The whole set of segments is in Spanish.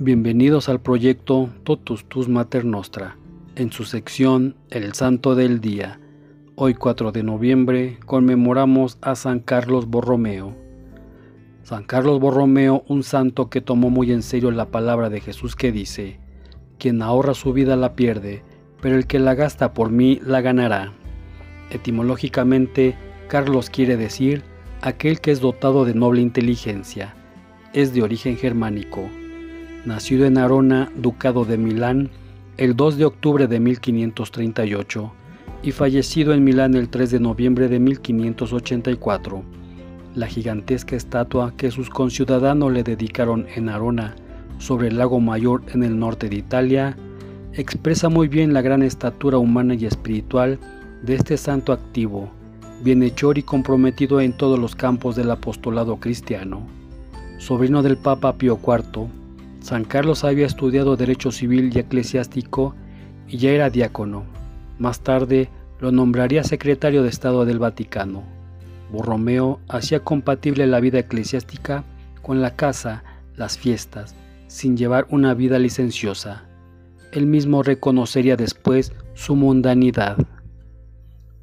Bienvenidos al proyecto Totus Tus Mater Nostra, en su sección El Santo del Día. Hoy 4 de noviembre conmemoramos a San Carlos Borromeo. San Carlos Borromeo, un santo que tomó muy en serio la palabra de Jesús que dice, quien ahorra su vida la pierde, pero el que la gasta por mí la ganará. Etimológicamente, Carlos quiere decir aquel que es dotado de noble inteligencia. Es de origen germánico. Nacido en Arona, ducado de Milán, el 2 de octubre de 1538 y fallecido en Milán el 3 de noviembre de 1584. La gigantesca estatua que sus conciudadanos le dedicaron en Arona, sobre el lago Mayor en el norte de Italia, expresa muy bien la gran estatura humana y espiritual de este santo activo, bienhechor y comprometido en todos los campos del apostolado cristiano. Sobrino del Papa Pío IV, San Carlos había estudiado Derecho Civil y Eclesiástico y ya era diácono. Más tarde lo nombraría secretario de Estado del Vaticano. Borromeo hacía compatible la vida eclesiástica con la casa, las fiestas, sin llevar una vida licenciosa. Él mismo reconocería después su mundanidad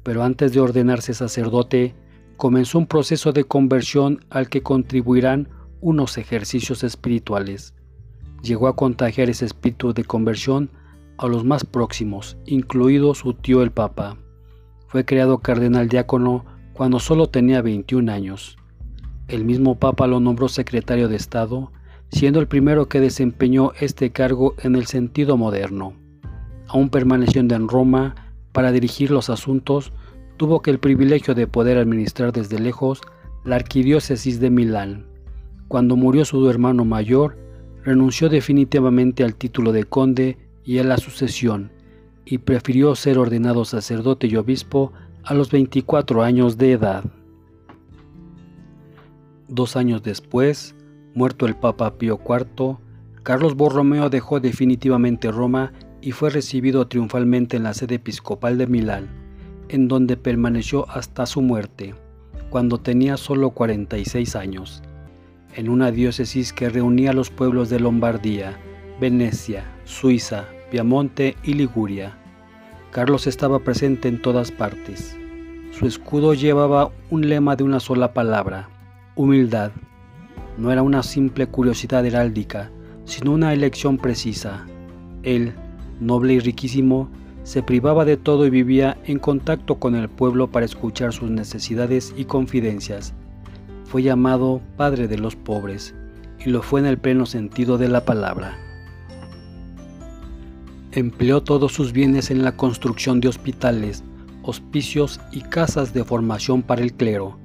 pero antes de ordenarse sacerdote, comenzó un proceso de conversión al que contribuirán unos ejercicios espirituales. Llegó a contagiar ese espíritu de conversión a los más próximos, incluido su tío el Papa. Fue creado cardenal diácono cuando solo tenía 21 años. El mismo Papa lo nombró secretario de Estado, siendo el primero que desempeñó este cargo en el sentido moderno. Aún permaneciendo en Roma, para dirigir los asuntos, tuvo que el privilegio de poder administrar desde lejos la arquidiócesis de Milán. Cuando murió su hermano mayor, renunció definitivamente al título de conde y a la sucesión, y prefirió ser ordenado sacerdote y obispo a los 24 años de edad. Dos años después, muerto el Papa Pío IV, Carlos Borromeo dejó definitivamente Roma y fue recibido triunfalmente en la sede episcopal de Milán, en donde permaneció hasta su muerte, cuando tenía solo 46 años, en una diócesis que reunía a los pueblos de Lombardía, Venecia, Suiza, Piamonte y Liguria. Carlos estaba presente en todas partes. Su escudo llevaba un lema de una sola palabra, humildad. No era una simple curiosidad heráldica, sino una elección precisa. Él, noble y riquísimo, se privaba de todo y vivía en contacto con el pueblo para escuchar sus necesidades y confidencias. Fue llamado Padre de los pobres, y lo fue en el pleno sentido de la palabra. Empleó todos sus bienes en la construcción de hospitales, hospicios y casas de formación para el clero.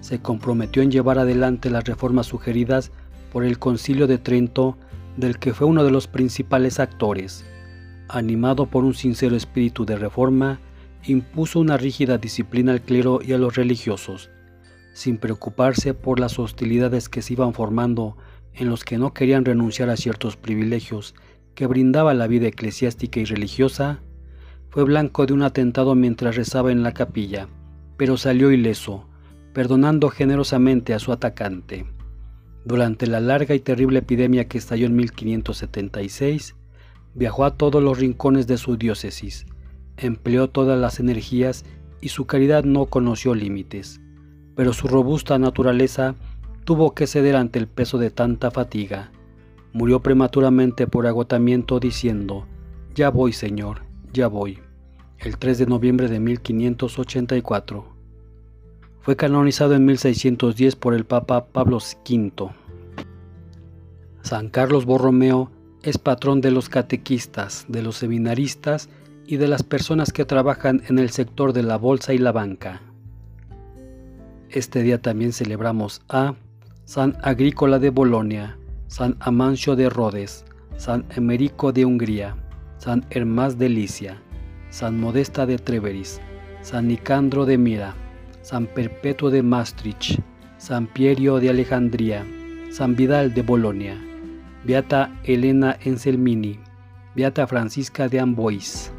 Se comprometió en llevar adelante las reformas sugeridas por el Concilio de Trento, del que fue uno de los principales actores animado por un sincero espíritu de reforma, impuso una rígida disciplina al clero y a los religiosos, sin preocuparse por las hostilidades que se iban formando en los que no querían renunciar a ciertos privilegios que brindaba la vida eclesiástica y religiosa, fue blanco de un atentado mientras rezaba en la capilla, pero salió ileso, perdonando generosamente a su atacante. Durante la larga y terrible epidemia que estalló en 1576, Viajó a todos los rincones de su diócesis, empleó todas las energías y su caridad no conoció límites, pero su robusta naturaleza tuvo que ceder ante el peso de tanta fatiga. Murió prematuramente por agotamiento diciendo, Ya voy, Señor, ya voy, el 3 de noviembre de 1584. Fue canonizado en 1610 por el Papa Pablo V. San Carlos Borromeo es patrón de los catequistas, de los seminaristas y de las personas que trabajan en el sector de la bolsa y la banca. Este día también celebramos a San Agrícola de Bolonia, San Amancio de Rhodes, San Emerico de Hungría, San Hermás de Licia, San Modesta de Treveris, San Nicandro de Mira, San Perpetuo de Maastricht, San Pierio de Alejandría, San Vidal de Bolonia, Beata Elena Enselmini, Beata Francisca de Amboise.